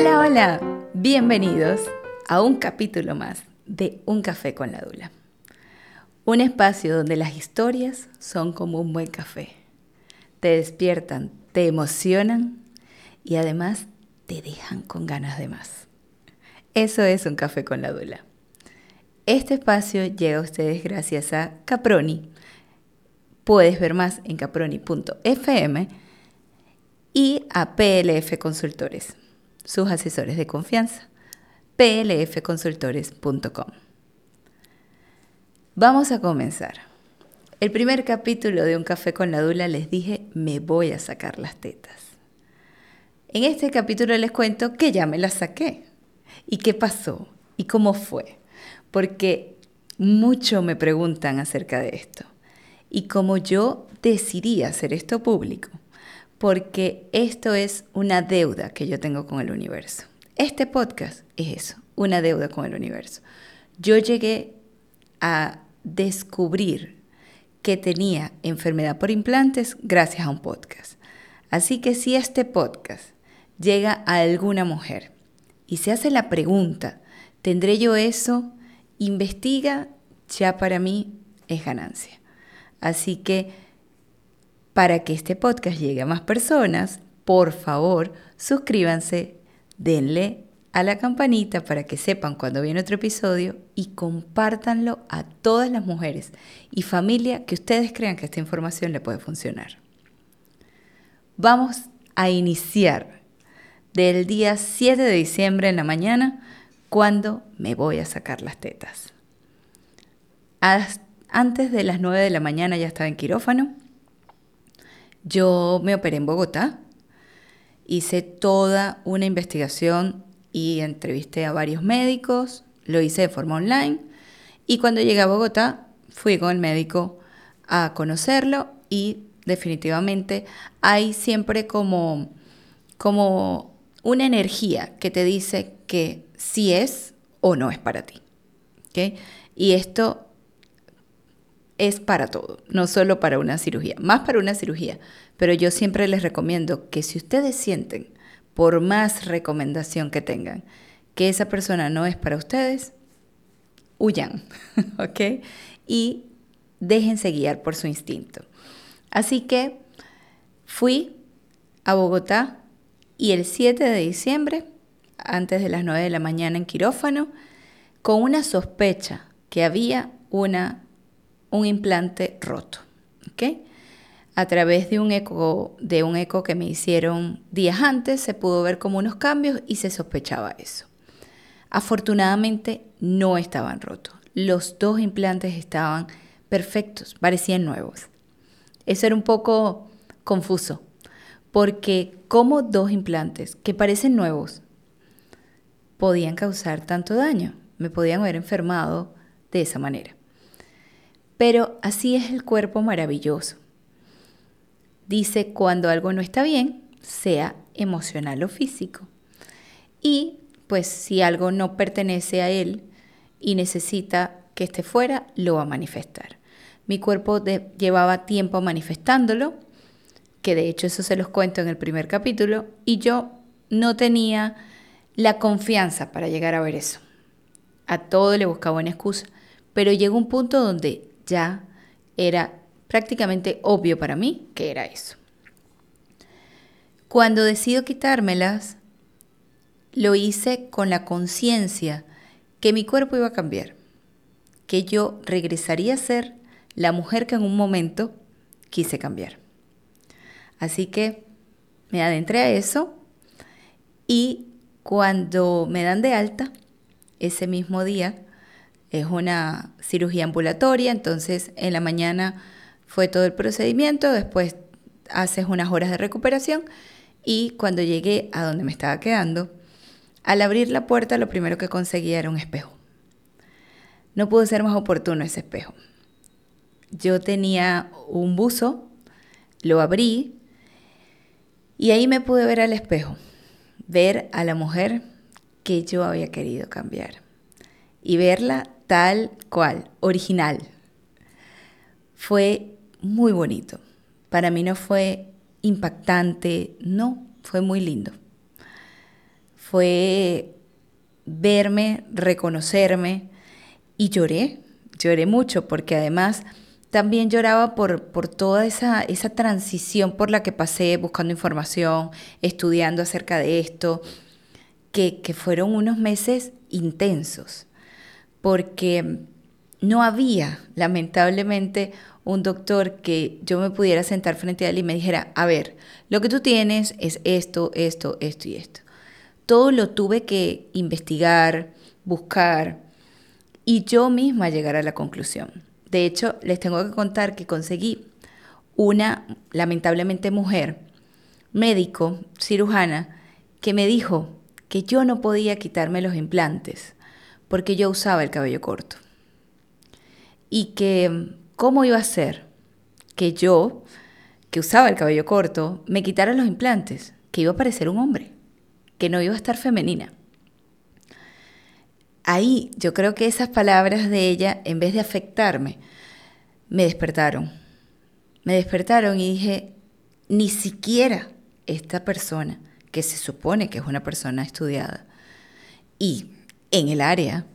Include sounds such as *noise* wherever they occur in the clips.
Hola, hola, bienvenidos a un capítulo más de Un café con la Dula. Un espacio donde las historias son como un buen café. Te despiertan, te emocionan y además te dejan con ganas de más. Eso es Un café con la Dula. Este espacio llega a ustedes gracias a Caproni. Puedes ver más en caproni.fm y a PLF Consultores sus asesores de confianza. plfconsultores.com. Vamos a comenzar. El primer capítulo de Un café con la Dula les dije, me voy a sacar las tetas. En este capítulo les cuento que ya me las saqué. ¿Y qué pasó? ¿Y cómo fue? Porque mucho me preguntan acerca de esto. Y como yo decidí hacer esto público, porque esto es una deuda que yo tengo con el universo. Este podcast es eso, una deuda con el universo. Yo llegué a descubrir que tenía enfermedad por implantes gracias a un podcast. Así que si este podcast llega a alguna mujer y se hace la pregunta, ¿tendré yo eso? Investiga, ya para mí es ganancia. Así que para que este podcast llegue a más personas, por favor, suscríbanse, denle a la campanita para que sepan cuando viene otro episodio y compártanlo a todas las mujeres y familia que ustedes crean que esta información le puede funcionar. Vamos a iniciar del día 7 de diciembre en la mañana cuando me voy a sacar las tetas. Antes de las 9 de la mañana ya estaba en quirófano yo me operé en Bogotá, hice toda una investigación y entrevisté a varios médicos, lo hice de forma online y cuando llegué a Bogotá fui con el médico a conocerlo y definitivamente hay siempre como, como una energía que te dice que sí es o no es para ti. Y esto es para todo, no solo para una cirugía, más para una cirugía. Pero yo siempre les recomiendo que si ustedes sienten, por más recomendación que tengan, que esa persona no es para ustedes, huyan, *laughs* ¿ok? Y déjense guiar por su instinto. Así que fui a Bogotá y el 7 de diciembre, antes de las 9 de la mañana en quirófano, con una sospecha que había una un implante roto. A través de un, eco, de un eco que me hicieron días antes, se pudo ver como unos cambios y se sospechaba eso. Afortunadamente no estaban rotos. Los dos implantes estaban perfectos, parecían nuevos. Eso era un poco confuso, porque como dos implantes que parecen nuevos podían causar tanto daño, me podían haber enfermado de esa manera. Pero así es el cuerpo maravilloso. Dice cuando algo no está bien, sea emocional o físico. Y pues si algo no pertenece a él y necesita que esté fuera, lo va a manifestar. Mi cuerpo llevaba tiempo manifestándolo, que de hecho eso se los cuento en el primer capítulo, y yo no tenía la confianza para llegar a ver eso. A todo le buscaba una excusa, pero llegó un punto donde ya era prácticamente obvio para mí que era eso. Cuando decido quitármelas, lo hice con la conciencia que mi cuerpo iba a cambiar, que yo regresaría a ser la mujer que en un momento quise cambiar. Así que me adentré a eso y cuando me dan de alta, ese mismo día, es una cirugía ambulatoria, entonces en la mañana fue todo el procedimiento, después haces unas horas de recuperación y cuando llegué a donde me estaba quedando, al abrir la puerta lo primero que conseguía era un espejo. No pudo ser más oportuno ese espejo. Yo tenía un buzo, lo abrí y ahí me pude ver al espejo, ver a la mujer que yo había querido cambiar y verla tal cual, original. Fue muy bonito. Para mí no fue impactante, no, fue muy lindo. fue verme, reconocerme y lloré, lloré mucho porque además también lloraba por, por toda esa, esa transición por la que pasé buscando información, estudiando acerca de esto, que, que fueron unos meses intensos, porque no había, lamentablemente, un doctor que yo me pudiera sentar frente a él y me dijera, a ver, lo que tú tienes es esto, esto, esto y esto. Todo lo tuve que investigar, buscar y yo misma llegar a la conclusión. De hecho, les tengo que contar que conseguí una, lamentablemente mujer, médico, cirujana, que me dijo que yo no podía quitarme los implantes porque yo usaba el cabello corto. Y que, ¿cómo iba a ser que yo, que usaba el cabello corto, me quitara los implantes? Que iba a parecer un hombre, que no iba a estar femenina ahí yo creo que esas palabras de ella, en vez de afectarme, me despertaron. Me despertaron y dije, ni siquiera esta persona, que se supone que es una persona estudiada y en el área,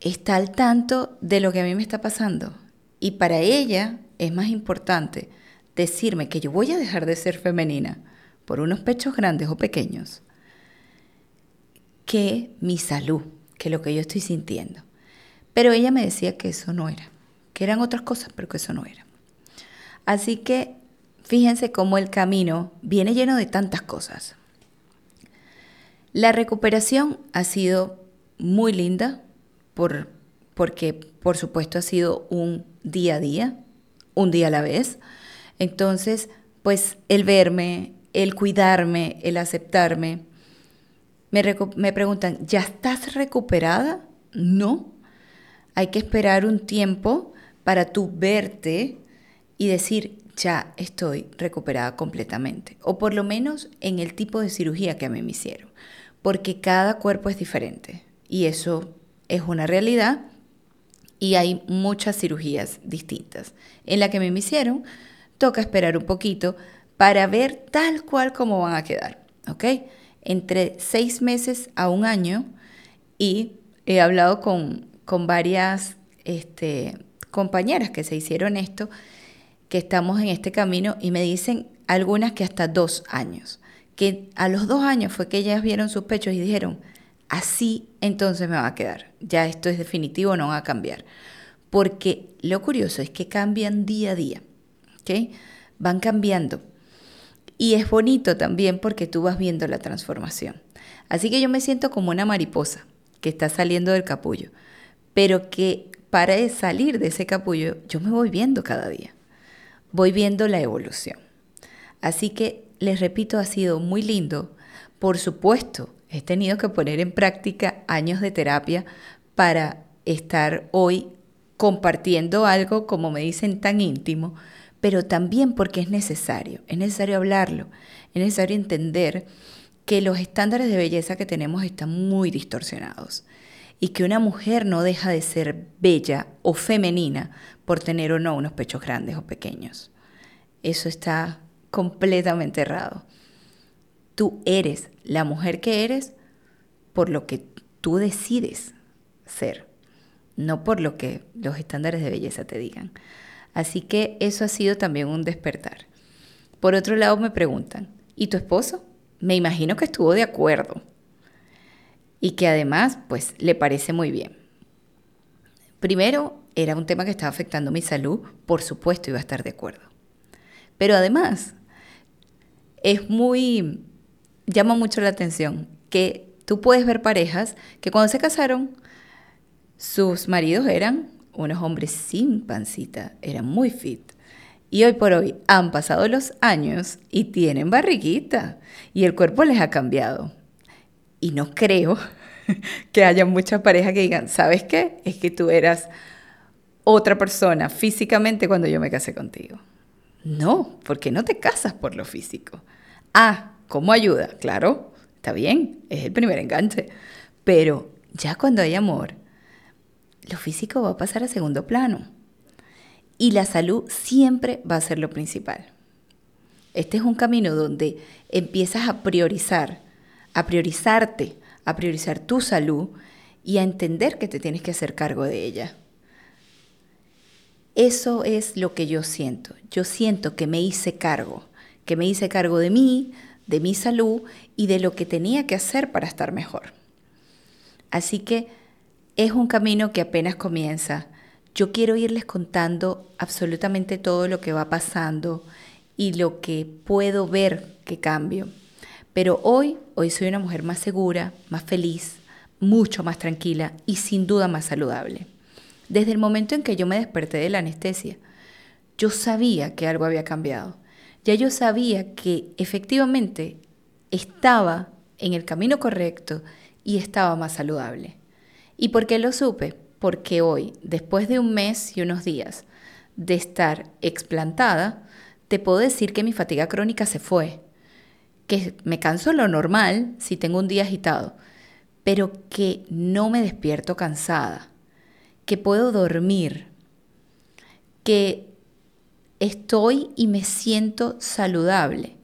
está al tanto de lo que a mí me está pasando. Y para ella es más importante decirme que yo voy a dejar de ser femenina por unos pechos grandes o pequeños que mi salud, que lo que yo estoy sintiendo. Pero ella me decía que eso no era, que eran otras cosas, pero que eso no era. Así que fíjense cómo el camino viene lleno de tantas cosas. La recuperación ha sido muy linda por, porque, por supuesto, ha sido un día a día, un día a la vez. Entonces, pues el verme, el cuidarme, el aceptarme, me, preguntan, ¿ya estás recuperada? No. Hay que esperar un tiempo para tú verte y decir, ya estoy recuperada completamente. O por lo menos en el tipo de cirugía que a mí me hicieron. Porque cada cuerpo es diferente. Y eso es una realidad. Y hay muchas cirugías distintas. En la que me hicieron, toca esperar un poquito para ver tal cual como van a quedar. ¿Ok? entre seis meses a un año y he hablado con, varias este, compañeras que se hicieron esto, que estamos en este camino y me dicen algunas que hasta dos años, que a los dos años fue que ellas vieron sus pechos y dijeron, así entonces me va a quedar, ya esto es definitivo, no va a cambiar. Porque lo curioso es que cambian día a día, ¿ok? Van cambiando. Y es bonito también porque tú vas viendo la transformación. Así que yo me siento como una mariposa que está saliendo del capullo, pero que para salir de ese capullo yo me voy viendo cada día. Voy viendo la evolución. Así que les repito, ha sido muy lindo. Por supuesto, he tenido que poner en práctica años de terapia para estar hoy compartiendo algo, como me dicen, tan íntimo, pero también porque es necesario, es necesario hablarlo, es necesario entender que los estándares de belleza que tenemos están muy distorsionados y que una mujer no deja de ser bella o femenina por tener o no unos pechos grandes o pequeños. Eso está completamente errado. Tú eres la mujer que eres por lo que tú decides ser, no por lo que los estándares de belleza te digan. Así que eso ha sido también un despertar. Por otro lado me preguntan, ¿y tu esposo? Me imagino que estuvo de acuerdo y que además pues le parece muy bien. Primero, era un tema que estaba afectando mi salud, por supuesto iba a estar de acuerdo. Pero además, es muy, llama mucho la atención que tú puedes ver parejas que cuando se casaron, sus maridos eran unos hombres sin pancita, eran muy fit. Y hoy por hoy han pasado los años y tienen barriguita y el cuerpo les ha cambiado. Y no creo *laughs* que haya muchas parejas que digan, ¿sabes qué? Es que tú eras otra persona físicamente cuando yo me casé contigo. No, porque no te casas por lo físico. Ah, ¿cómo ayuda? Claro, está bien, es el primer enganche. Pero ya cuando hay amor, lo físico va a pasar a segundo plano. Y la salud siempre va a ser lo principal. Este es un camino donde empiezas a priorizar a priorizarte, a priorizar tu salud y a entender que te tienes que hacer cargo de ella. Eso es lo que yo siento. Yo siento que me hice cargo, que me hice cargo de mí, de mi salud y de lo que tenía que hacer para estar mejor. Así que es un camino que apenas comienza. Yo quiero irles contando absolutamente todo lo que va pasando y lo que puedo ver que cambio. Pero hoy, hoy soy una mujer más segura, más feliz, mucho más tranquila y sin duda más saludable. Desde el momento en que yo me desperté de la anestesia, yo sabía que algo había cambiado. Ya yo sabía que efectivamente estaba en el camino correcto y estaba más saludable. ¿Y por qué lo supe? Porque hoy, después de un mes y unos días de estar explantada, te puedo decir que mi fatiga crónica se fue, que me canso lo normal si tengo un día agitado, pero que no me despierto cansada, que puedo dormir, que estoy y me siento saludable,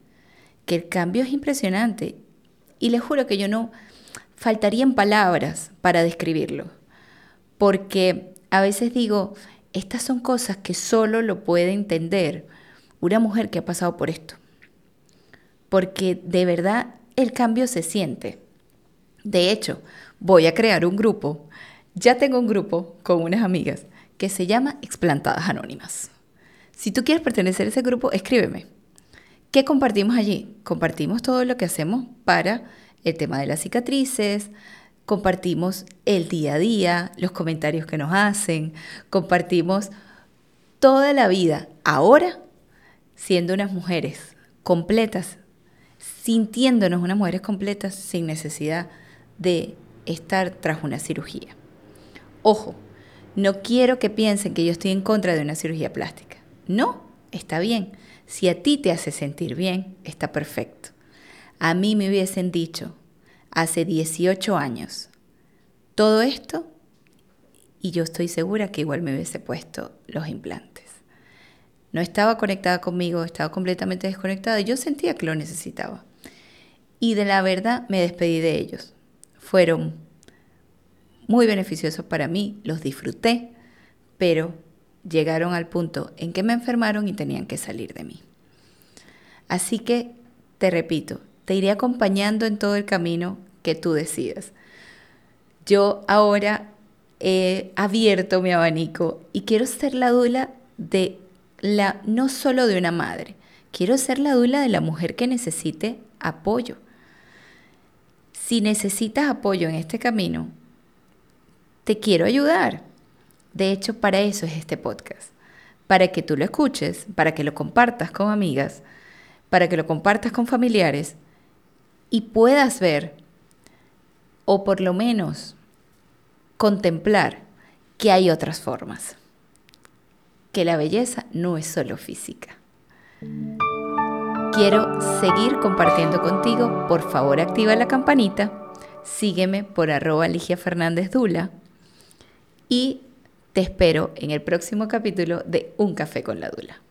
que el cambio es impresionante. Y les juro que yo no faltarían palabras para describirlo, porque a veces digo, estas son cosas que solo lo puede entender una mujer que ha pasado por esto, porque de verdad el cambio se siente. De hecho, voy a crear un grupo. Ya tengo un grupo con unas amigas que se llama Explantadas Anónimas. Si tú quieres pertenecer a ese grupo, escríbeme. ¿Qué compartimos allí? Compartimos todo lo que hacemos para el tema de las cicatrices, compartimos el día a día, los comentarios que nos hacen, compartimos toda la vida, ahora siendo unas mujeres completas, sintiéndonos unas mujeres completas sin necesidad de estar tras una cirugía. Ojo, no quiero que piensen que yo estoy en contra de una cirugía plástica. No, está bien. Si a ti te hace sentir bien, está perfecto. A mí me hubiesen dicho hace 18 años todo esto y yo estoy segura que igual me hubiese puesto los implantes. No estaba conectada conmigo, estaba completamente desconectada y yo sentía que lo necesitaba. Y de la verdad me despedí de ellos fueron muy beneficiosos para mí, los disfruté, pero llegaron al punto en que me enfermaron y tenían que salir de mí. Así que, te repito, te iré acompañando en todo el camino que tú decidas. Yo ahora he abierto mi abanico y quiero ser la dula de la no solo de una madre, quiero ser la dula de la mujer que necesite apoyo si necesitas apoyo en este camino, te quiero ayudar. De hecho, para eso es este podcast. Para que tú lo escuches, para que lo compartas con amigas, para que lo compartas con familiares y puedas ver, o por lo menos contemplar, que hay otras formas. Que la belleza no es solo física. Quiero seguir compartiendo contigo. Por favor, activa la campanita. Sígueme por arroba Ligia Fernández Dula. Y te espero en el próximo capítulo de Un Café con la Dula.